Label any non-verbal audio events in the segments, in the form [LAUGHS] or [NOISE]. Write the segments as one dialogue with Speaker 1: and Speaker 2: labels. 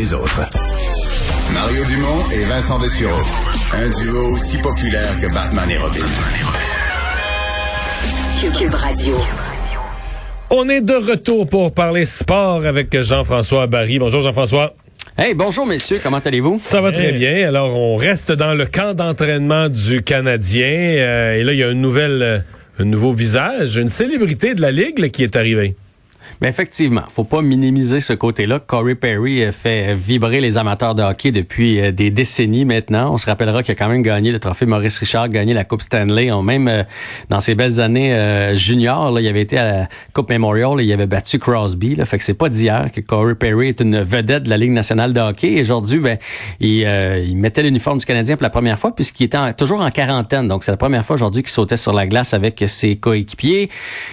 Speaker 1: Les autres. Mario Dumont et Vincent Dessureau. Un duo aussi populaire que Batman et Robin.
Speaker 2: Cube Radio.
Speaker 3: On est de retour pour parler sport avec Jean-François Barry. Bonjour Jean-François.
Speaker 4: Hey, bonjour messieurs, comment allez-vous?
Speaker 3: Ça va très bien. Alors, on reste dans le camp d'entraînement du Canadien. Euh, et là, il y a une nouvelle, euh, un nouveau visage, une célébrité de la Ligue là, qui est arrivée.
Speaker 4: Mais effectivement, faut pas minimiser ce côté-là. Corey Perry fait vibrer les amateurs de hockey depuis euh, des décennies maintenant. On se rappellera qu'il a quand même gagné le trophée Maurice Richard, gagné la Coupe Stanley. Même euh, dans ses belles années euh, juniors, il avait été à la Coupe Memorial et il avait battu Crosby. Là. Fait que c'est pas d'hier que Corey Perry est une vedette de la Ligue nationale de hockey. Et aujourd'hui, ben, il, il mettait l'uniforme du Canadien pour la première fois puisqu'il était toujours en quarantaine. Donc c'est la première fois aujourd'hui qu'il sautait sur la glace avec ses coéquipiers.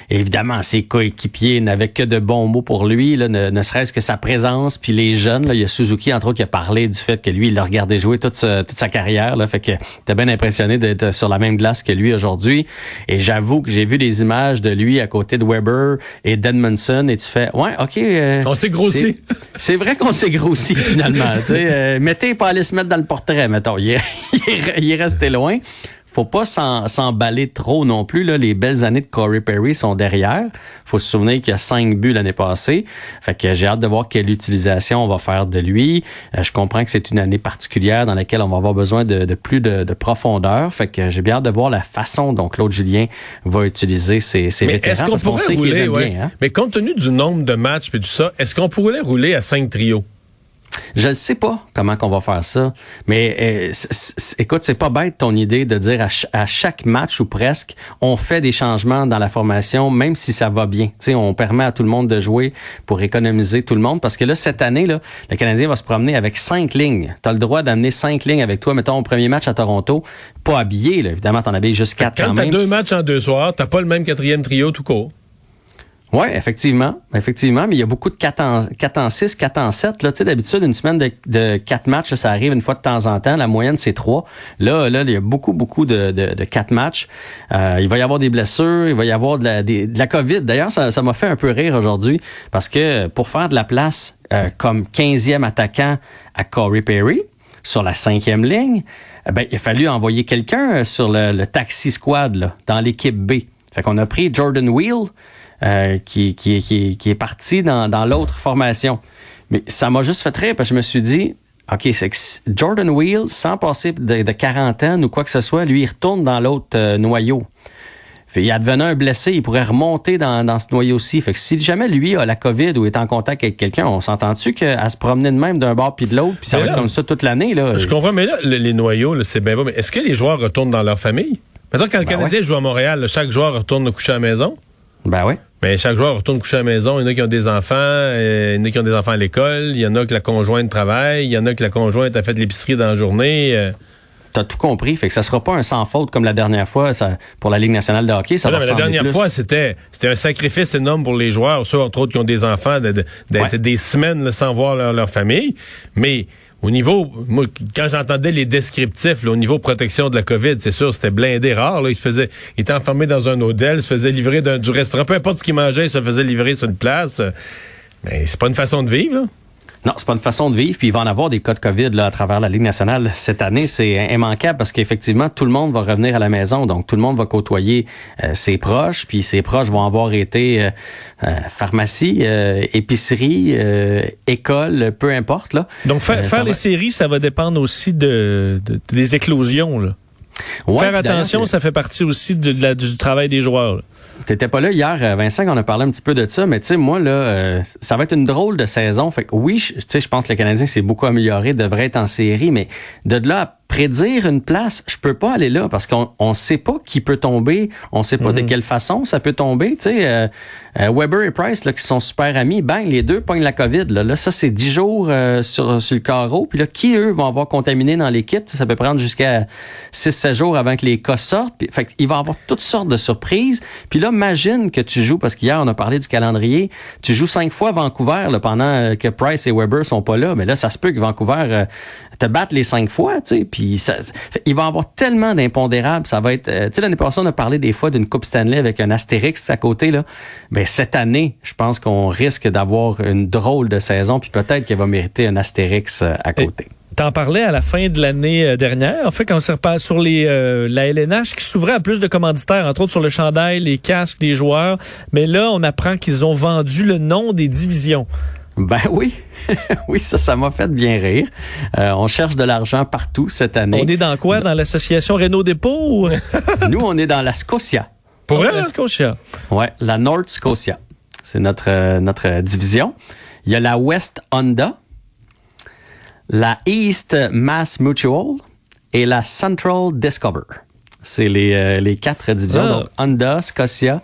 Speaker 4: évidemment, ses coéquipiers n'avaient que de de bons mots pour lui, là, ne, serait-ce que sa présence, puis les jeunes. Là, il y a Suzuki, entre autres, qui a parlé du fait que lui, il l'a regardé jouer toute, toute sa carrière. Là, fait que t'es bien impressionné d'être sur la même glace que lui aujourd'hui. Et j'avoue que j'ai vu des images de lui à côté de Weber et d'Edmondson, et tu fais, ouais, OK.
Speaker 3: Euh, on s'est grossi.
Speaker 4: C'est vrai qu'on s'est grossi, [LAUGHS] finalement. euh, mettez pas aller se mettre dans le portrait, mettons. il est [LAUGHS] resté loin faut pas s'emballer trop non plus. Là. Les belles années de Corey Perry sont derrière. faut se souvenir qu'il y a cinq buts l'année passée. Fait que j'ai hâte de voir quelle utilisation on va faire de lui. Euh, je comprends que c'est une année particulière dans laquelle on va avoir besoin de, plus de, profondeur. Fait que j'ai bien hâte de voir la façon dont Claude Julien va utiliser ses, ses
Speaker 3: Mais Est-ce qu'on pourrait rouler, hein? Mais compte tenu du nombre de matchs et tout ça, est-ce qu'on pourrait rouler à cinq trios?
Speaker 4: Je ne sais pas comment qu'on va faire ça, mais euh, écoute, c'est pas bête ton idée de dire à, chaque match ou presque, on fait des changements dans la formation, même si ça va bien. sais, on permet à tout le monde de jouer pour économiser tout le monde, parce que là cette année, là, le Canadien va se promener avec cinq lignes. Tu as le droit d'amener cinq lignes avec toi, mettons au premier match à Toronto, pas habillé, là, évidemment, t'en habilles juste quatre
Speaker 3: quand,
Speaker 4: quand même.
Speaker 3: deux matchs en deux soirs, t'as pas le même quatrième trio tout court.
Speaker 4: Oui, effectivement. Effectivement, mais il y a beaucoup de 4 en, 4 en 6, 4 en 7. Là. Tu sais, d'habitude, une semaine de, de 4 matchs, ça arrive une fois de temps en temps. La moyenne, c'est 3. Là, là, il y a beaucoup, beaucoup de, de, de 4 matchs. Euh, il va y avoir des blessures, il va y avoir de la, de COVID. D'ailleurs, ça, m'a fait un peu rire aujourd'hui parce que pour faire de la place euh, comme 15e attaquant à Corey Perry sur la cinquième ligne, eh ben, il a fallu envoyer quelqu'un sur le, taxi squad dans l'équipe B. Fait qu'on a pris Jordan Wheel, euh, qui, qui, qui, est parti dans, dans l'autre formation. Mais ça m'a juste fait rire parce que je me suis dit, OK, c'est que Jordan Wheel, sans passer de, de, quarantaine ou quoi que ce soit, lui, il retourne dans l'autre euh, noyau. Fait, il advenait un blessé, il pourrait remonter dans, dans ce noyau-ci. Fait que si jamais lui a la COVID ou est en contact avec quelqu'un, on s'entend-tu qu'à se promener de même d'un bord puis de l'autre, puis ça va être comme ça toute l'année? Là?
Speaker 3: Je comprends, mais là, les noyaux, c'est bien beau, mais est-ce que les joueurs retournent dans leur famille? Maintenant, quand le ben Canadien joue à Montréal, chaque joueur retourne coucher à la maison.
Speaker 4: Ben oui.
Speaker 3: Mais chaque joueur retourne coucher à la maison. Il y en a qui ont des enfants, euh, il y en a qui ont des enfants à l'école, il y en a que la conjointe travaille, il y en a que la conjointe a fait l'épicerie dans la journée.
Speaker 4: Euh. T'as tout compris, fait que ça sera pas un sans faute comme la dernière fois ça, pour la Ligue nationale de hockey. Ça
Speaker 3: non, la dernière fois, c'était c'était un sacrifice énorme pour les joueurs, ceux entre autres qui ont des enfants, d'être des semaines sans voir leur, leur famille. Mais au niveau, moi, quand j'entendais les descriptifs, au niveau protection de la COVID, c'est sûr, c'était blindé rare. Là. Il se faisait, il était enfermé dans un hôtel, se faisait livrer du restaurant, peu importe ce qu'il mangeait, il se faisait livrer sur une place. Mais c'est pas une façon de vivre, là.
Speaker 4: Non, c'est pas une façon de vivre. Puis il va en avoir des cas de COVID là, à travers la Ligue nationale cette année. C'est immanquable parce qu'effectivement, tout le monde va revenir à la maison. Donc, tout le monde va côtoyer euh, ses proches. Puis ses proches vont avoir été euh, euh, pharmacie, épicerie, école, peu importe. Là.
Speaker 3: Donc, faire, les séries, ça va dépendre aussi de, des éclosions. Là. Faire attention, ça fait partie aussi de, du travail des joueurs.
Speaker 4: T'étais pas là hier, euh, Vincent, on a parlé un petit peu de ça, mais tu sais, moi, là, euh, ça va être une drôle de saison. Fait que oui, tu sais, je pense que le Canadien s'est beaucoup amélioré, devrait être en série, mais de là à prédire une place, je peux pas aller là parce qu'on on sait pas qui peut tomber, on sait pas de mhm. quelle façon ça peut tomber. Tu sais, euh, euh, Weber et Price là, qui sont super amis, bang, les deux pognent la COVID. Là, là ça c'est dix jours euh, sur, sur le carreau. Puis là, qui eux vont avoir contaminé dans l'équipe? Ça peut prendre jusqu'à 6-7 jours avant que les cas sortent. Puis, fait il va y avoir toutes sortes de surprises. Puis là, imagine que tu joues parce qu'hier on a parlé du calendrier. Tu joues cinq fois à Vancouver là, pendant que Price et Weber sont pas là. Mais là, ça se peut que Vancouver te batte les cinq fois. Tu sais, puis ça, il va avoir tellement d'impondérables. Ça va être. tu sais, l'année passée, on a parlé des fois d'une Coupe Stanley avec un astérix à côté. Là. Ben, cette année, je pense qu'on risque d'avoir une drôle de saison. Puis peut-être qu'elle va mériter un astérix à côté.
Speaker 2: T'en parlais à la fin de l'année euh, dernière, en fait, quand on s'est reparlé sur les, euh, la LNH qui s'ouvrait à plus de commanditaires, entre autres sur le chandail, les casques des joueurs. Mais là, on apprend qu'ils ont vendu le nom des divisions.
Speaker 4: Ben [LAUGHS] oui, [LAUGHS] oui, ça, ça m'a fait bien rire. Euh, on cherche de l'argent partout cette année.
Speaker 2: On est dans quoi? Dans l'association Renault Dépôt? [LAUGHS]
Speaker 4: Nous, on est dans la Scotia.
Speaker 2: Pour La Scotia?
Speaker 4: Ouais, la North Scotia. C'est notre, notre division. Il y a la West Honda la East Mass Mutual et la Central Discover. C'est les, euh, les quatre divisions. Ah. Donc, Honda, Scotia, euh,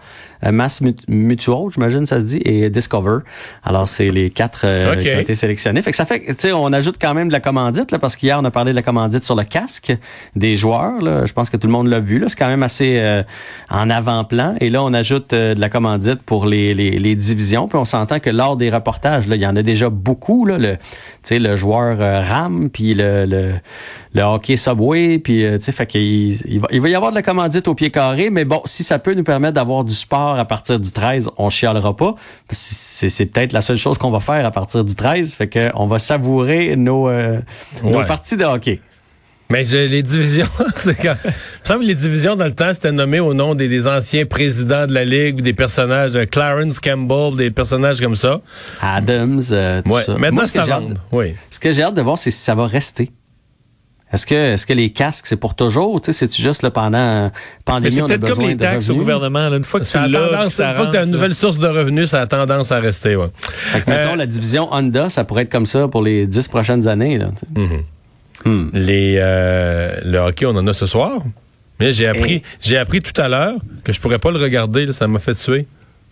Speaker 4: Mass Mutual, j'imagine ça se dit, et Discover. Alors, c'est les quatre euh, qui ont été sélectionnés. Fait que ça fait, tu sais, on ajoute quand même de la commandite, là, parce qu'hier, on a parlé de la commandite sur le casque des joueurs. Là. Je pense que tout le monde l'a vu. C'est quand même assez euh, en avant-plan. Et là, on ajoute de la commandite pour les, les, les divisions. Puis on s'entend que lors des reportages, là, il y en a déjà beaucoup. Là, le, le joueur RAM, puis le, le, le, hockey Subway, puis tu sais, fait qu'il il va, il va y avoir de la commandite au pied carré, mais bon, si ça peut nous permettre d'avoir du sport à partir du 13, on chialera pas. C'est peut-être la seule chose qu'on va faire à partir du 13. Fait que on va savourer nos, euh, nos parties de hockey.
Speaker 3: Mais les divisions, [LAUGHS] c'est quand... Il me semble que les divisions dans le temps, c'était nommé au nom des, anciens présidents de la Ligue des personnages, euh, Clarence Campbell, des personnages comme ça.
Speaker 4: Adams, euh, tout ça.
Speaker 3: Maintenant, c'est Oui.
Speaker 4: Ce que j'ai hâte de voir, c'est si ça va rester. Est-ce que, est-ce que les casques, c'est pour toujours? Tu sais, c'est juste là, pendant pandémie,
Speaker 2: C'est peut-être comme les taxes au gouvernement. Là, une fois que tu
Speaker 3: l'as, une fois que tu as une nouvelle source de revenus, ça a tendance à rester. Ouais.
Speaker 4: Fait que, mettons, euh, la division Honda, ça pourrait être comme ça pour les dix prochaines années. Là,
Speaker 3: mm-hmm. hmm. les, euh, le hockey, on en a ce soir. Mais j'ai appris, j'ai appris tout à l'heure que je pourrais pas le regarder. Là, ça m'a fait tuer.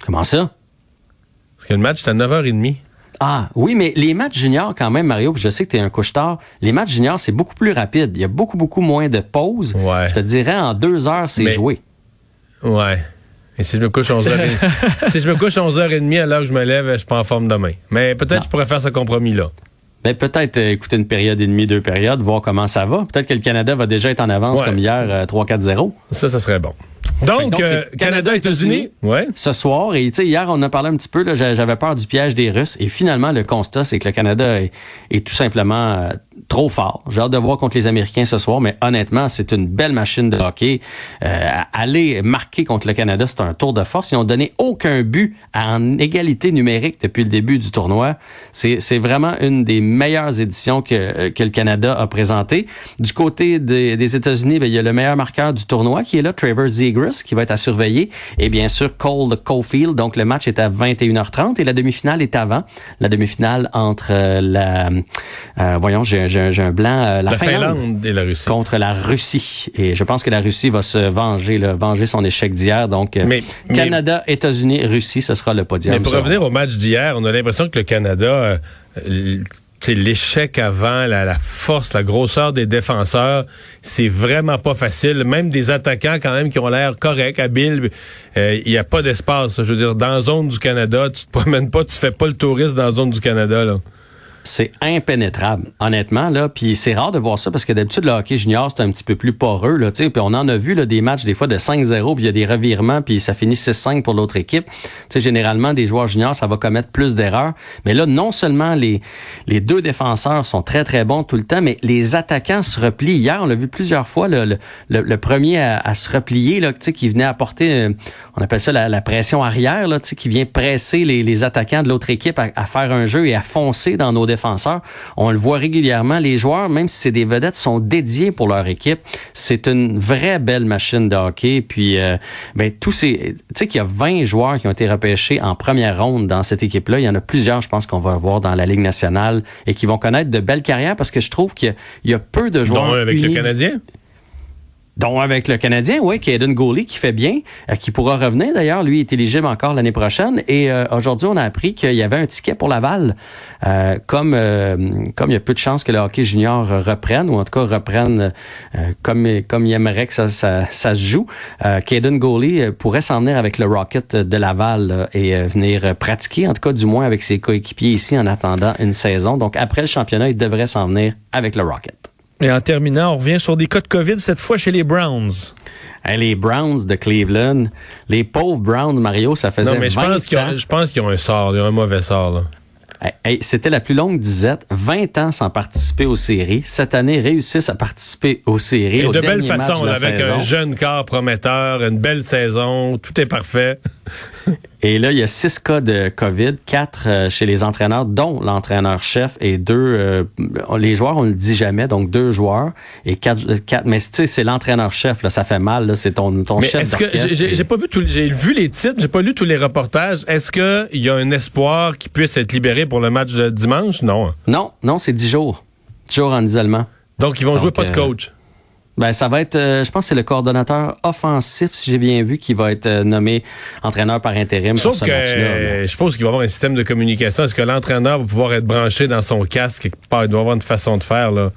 Speaker 4: Comment ça?
Speaker 3: Parce que le match, c'est à 9h30.
Speaker 4: Ah oui, mais les matchs juniors quand même, Mario, je sais que tu es un couche-tard, les matchs juniors, c'est beaucoup plus rapide. Il y a beaucoup, beaucoup moins de pauses.
Speaker 3: Ouais.
Speaker 4: Je te dirais, en deux heures, c'est joué.
Speaker 3: Ouais. Et si je me couche 11h30, [LAUGHS] si je me couche 11h30 à l'heure que je me lève, je suis pas en forme demain. Mais peut-être que je pourrais faire ce compromis-là.
Speaker 4: Ben, peut-être euh, écouter une période et demie, deux périodes, voir comment ça va. Peut-être que le Canada va déjà être en avance comme hier, 3-4-0. Euh,
Speaker 3: ça, ça serait bon. Donc, euh, Canada, États-Unis, ouais.
Speaker 4: ce soir. Et hier, on a parlé un petit peu, j'avais peur du piège des Russes. Et finalement, le constat, c'est que le Canada est, tout simplement euh, trop fort. J'ai hâte de voir contre les Américains ce soir, mais honnêtement, c'est une belle machine de hockey. Euh, aller marquer contre le Canada, c'est un tour de force. Ils n'ont donné aucun but en égalité numérique depuis le début du tournoi. C'est vraiment une des meilleures éditions que, que le Canada a présentées. Du côté des, États-Unis, ben, il y a le meilleur marqueur du tournoi qui est là, Trevor Zegras qui va être à surveiller. Et bien sûr, Cole Caulfield. Donc, le match est à 21h30 et la demi-finale est avant. La demi-finale entre euh, la... Euh, voyons, j'ai un blanc.
Speaker 3: Euh, la, Finlande, et la Russie.
Speaker 4: Contre la Russie. Et je pense que la Russie va se venger, là, venger son échec d'hier. Donc, Canada, États-Unis, Russie, ce sera le podium.
Speaker 3: Mais pour revenir au match d'hier, on a l'impression que le Canada l'échec avant, la, force, la grosseur des défenseurs, c'est vraiment pas facile. Même des attaquants quand même qui ont l'air corrects, habiles, euh, il n'y a pas d'espace. Je veux dire, dans la zone du Canada, tu te [LAUGHS] promènes pas, tu fais pas le touriste dans la zone du Canada. Là
Speaker 4: c'est impénétrable, honnêtement. Là. Puis c'est rare de voir ça parce que d'habitude, le hockey junior, c'est un petit peu plus poreux. Là, puis on en a vu là, des matchs des fois de 5-0, puis il y a des revirements, puis ça finit 6-5 pour l'autre équipe. sais, généralement, des joueurs juniors, ça va commettre plus d'erreurs. Mais là, non seulement les, les deux défenseurs sont très, très bons tout le temps, mais les attaquants se replient. Hier, on l'a vu plusieurs fois, le, le, premier à, se replier, là, qui venait apporter, euh, on appelle ça la, pression arrière, là, qui vient presser les, les attaquants de l'autre équipe à, à faire un jeu et à foncer dans nos défenseurs. On le voit régulièrement. Les joueurs, même si c'est des vedettes, sont dédiés pour leur équipe. C'est une vraie belle machine de hockey. Puis, euh, ben, tous ces, tu sais qu'il y a 20 joueurs qui ont été repêchés en première ronde dans cette équipe-là. Il y en a plusieurs, je pense, qu'on va voir dans la Ligue nationale et qui vont connaître de belles carrières parce que je trouve qu'il y, a peu de joueurs.
Speaker 3: avec le Canadien?
Speaker 4: Dont avec le Canadien, oui, Caden Gooley qui fait bien, euh, qui pourra revenir d'ailleurs, lui est éligible encore l'année prochaine. Et euh, aujourd'hui, on a appris qu'il y avait un ticket pour Laval. Euh, comme comme il y a peu de chances que le hockey junior reprenne, ou en tout cas reprenne comme comme il aimerait que ça, ça, se joue, Caden Gooley pourrait s'en venir avec le Rocket de Laval et venir pratiquer, en tout cas du moins avec ses coéquipiers ici en attendant une saison. Donc après le championnat, il devrait s'en venir avec le Rocket.
Speaker 2: Et en terminant, on revient sur des cas de COVID, cette fois chez les Browns.
Speaker 4: les Browns de Cleveland, les pauvres Browns, Mario, ça faisait
Speaker 3: Non, mais je pense qu'ils ont, je pense qu'ils ont un sort, ils ont un mauvais sort. Là.
Speaker 4: C'était la plus longue disette. 20 ans sans participer aux séries. Cette année, réussissent à participer aux séries.
Speaker 3: Et de belle façon, avec un jeune corps prometteur, une belle saison, tout est parfait. [LAUGHS]
Speaker 4: Et là, il y a six cas de COVID, quatre euh, chez les entraîneurs, dont l'entraîneur-chef et deux, euh, les joueurs, on le dit jamais, donc deux joueurs et quatre, euh, quatre mais tu sais, c'est l'entraîneur-chef, là, ça fait mal, c'est ton, ton chef
Speaker 3: est-ce que j'ai pas vu tous, j'ai vu les titres, j'ai pas lu tous les reportages. Est-ce qu'il y a un espoir qu'il puisse être libéré pour le match de dimanche? Non.
Speaker 4: Non, non, c'est dix jours. Dix jours en isolement.
Speaker 3: Donc, ils vont jouer pas de coach.
Speaker 4: Ben, ça va être, euh, je pense que c'est le coordonnateur offensif, si j'ai bien vu, qui va être euh, nommé entraîneur par intérim
Speaker 3: Sauf pour ce que, je pense qu'il va y avoir un système de communication. Est-ce que l'entraîneur va pouvoir être branché dans son casque quelque part? Il doit avoir une façon de faire, là.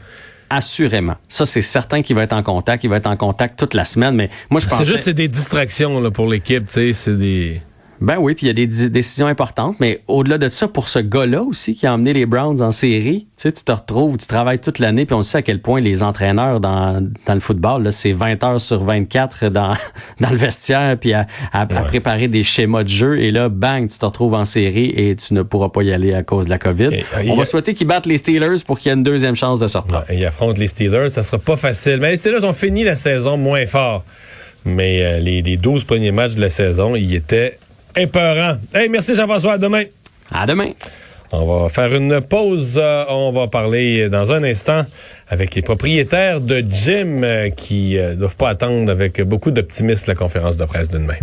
Speaker 4: Assurément. Ça, c'est certain qu'il va être en contact. Il va être en contact toute la semaine, mais moi, je pense.
Speaker 3: C'est juste, c'est des distractions, là, pour l'équipe, tu sais, c'est des...
Speaker 4: Ben oui, puis il y a des décisions importantes, mais au-delà de ça, pour ce gars-là aussi qui a emmené les Browns en série, tu sais, tu te retrouves, tu travailles toute l'année, puis on sait à quel point les entraîneurs dans, dans le football, là, c'est 20 heures sur 24 dans, [LAUGHS] dans le vestiaire, puis à, à, préparer des schémas de jeu, et là, bang, tu te retrouves en série et tu ne pourras pas y aller à cause de la COVID. On va souhaiter qu'ils battent les Steelers pour qu'il y ait une deuxième chance de sortir.
Speaker 3: ils affrontent les Steelers, ça sera pas facile. Mais les Steelers ont fini la saison moins fort. Mais euh, les, les 12 premiers matchs de la saison, ils étaient Impeurant. Hey, merci Jean-François. À demain.
Speaker 4: À demain.
Speaker 3: On va faire une pause. Euh, on va parler dans un instant avec les propriétaires de gym euh, qui ne euh, doivent pas attendre avec beaucoup d'optimisme la conférence de presse de demain.